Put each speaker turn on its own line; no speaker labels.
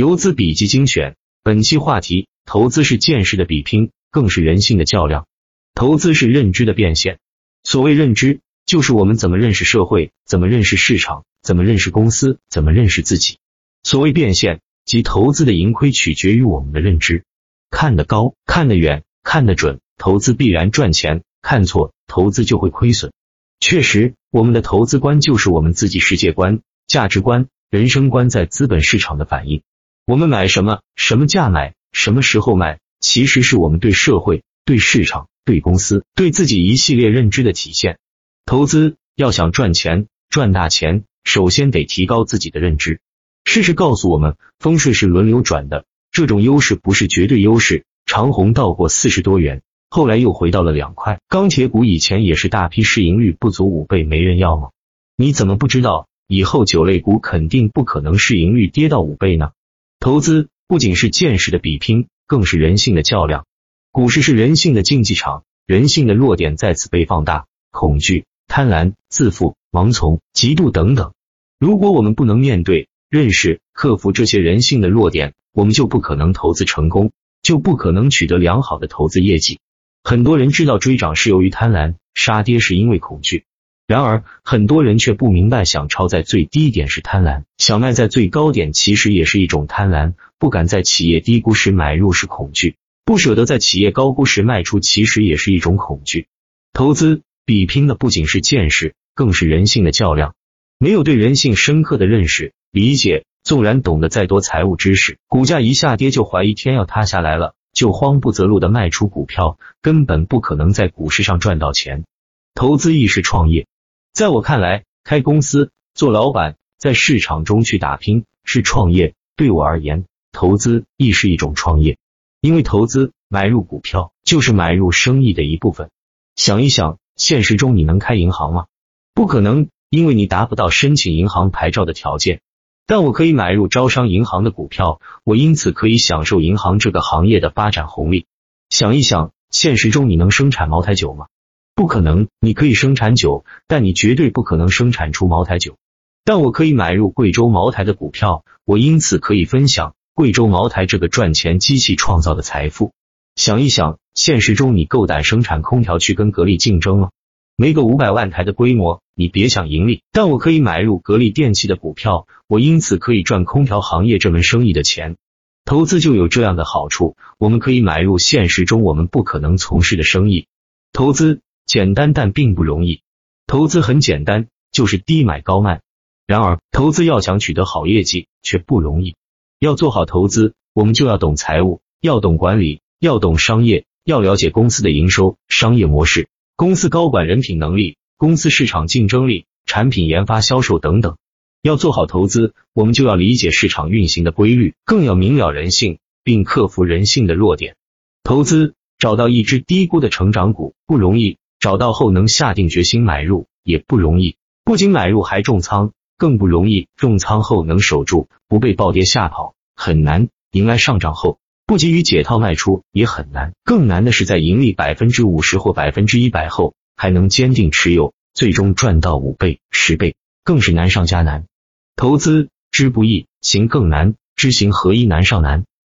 游资笔记精选，本期话题：投资是见识的比拼，更是人性的较量。投资是认知的变现。所谓认知，就是我们怎么认识社会，怎么认识市场，怎么认识公司，怎么认识自己。所谓变现，即投资的盈亏取决于我们的认知。看得高，看得远，看得准，投资必然赚钱；看错，投资就会亏损。确实，我们的投资观就是我们自己世界观、价值观、人生观在资本市场的反应。我们买什么，什么价买，什么时候卖，其实是我们对社会、对市场、对公司、对自己一系列认知的体现。投资要想赚钱、赚大钱，首先得提高自己的认知。事实告诉我们，风水是轮流转的。这种优势不是绝对优势，长虹到过四十多元，后来又回到了两块。钢铁股以前也是大批市盈率不足五倍没人要吗？你怎么不知道以后酒类股肯定不可能市盈率跌到五倍呢？投资不仅是见识的比拼，更是人性的较量。股市是人性的竞技场，人性的弱点在此被放大：恐惧、贪婪、自负、盲从、嫉妒等等。如果我们不能面对、认识、克服这些人性的弱点，我们就不可能投资成功，就不可能取得良好的投资业绩。很多人知道追涨是由于贪婪，杀跌是因为恐惧。然而，很多人却不明白，想抄在最低点是贪婪，想卖在最高点其实也是一种贪婪。不敢在企业低估时买入是恐惧，不舍得在企业高估时卖出其实也是一种恐惧。投资比拼的不仅是见识，更是人性的较量。没有对人性深刻的认识理解。纵然懂得再多财务知识，股价一下跌就怀疑天要塌下来了，就慌不择路的卖出股票，根本不可能在股市上赚到钱。投资亦是创业，在我看来，开公司、做老板，在市场中去打拼是创业。对我而言，投资亦是一种创业，因为投资买入股票就是买入生意的一部分。想一想，现实中你能开银行吗？不可能，因为你达不到申请银行牌照的条件。但我可以买入招商银行的股票，我因此可以享受银行这个行业的发展红利。想一想，现实中你能生产茅台酒吗？不可能。你可以生产酒，但你绝对不可能生产出茅台酒。但我可以买入贵州茅台的股票，我因此可以分享贵州茅台这个赚钱机器创造的财富。想一想，现实中你够胆生产空调去跟格力竞争吗？没个五百万台的规模，你别想盈利。但我可以买入格力电器的股票，我因此可以赚空调行业这门生意的钱。投资就有这样的好处，我们可以买入现实中我们不可能从事的生意。投资简单，但并不容易。投资很简单，就是低买高卖。然而，投资要想取得好业绩却不容易。要做好投资，我们就要懂财务，要懂管理，要懂商业，要了解公司的营收、商业模式。公司高管人品能力、公司市场竞争力、产品研发、销售等等，要做好投资，我们就要理解市场运行的规律，更要明了人性，并克服人性的弱点。投资找到一只低估的成长股不容易，找到后能下定决心买入也不容易。不仅买入还重仓，更不容易。重仓后能守住，不被暴跌吓跑，很难。迎来上涨后。不急于解套卖出也很难，更难的是在盈利百分之五十或百分之一百后还能坚定持有，最终赚到五倍、十倍，更是难上加难。投资知不易，行更难，知行合一难上难。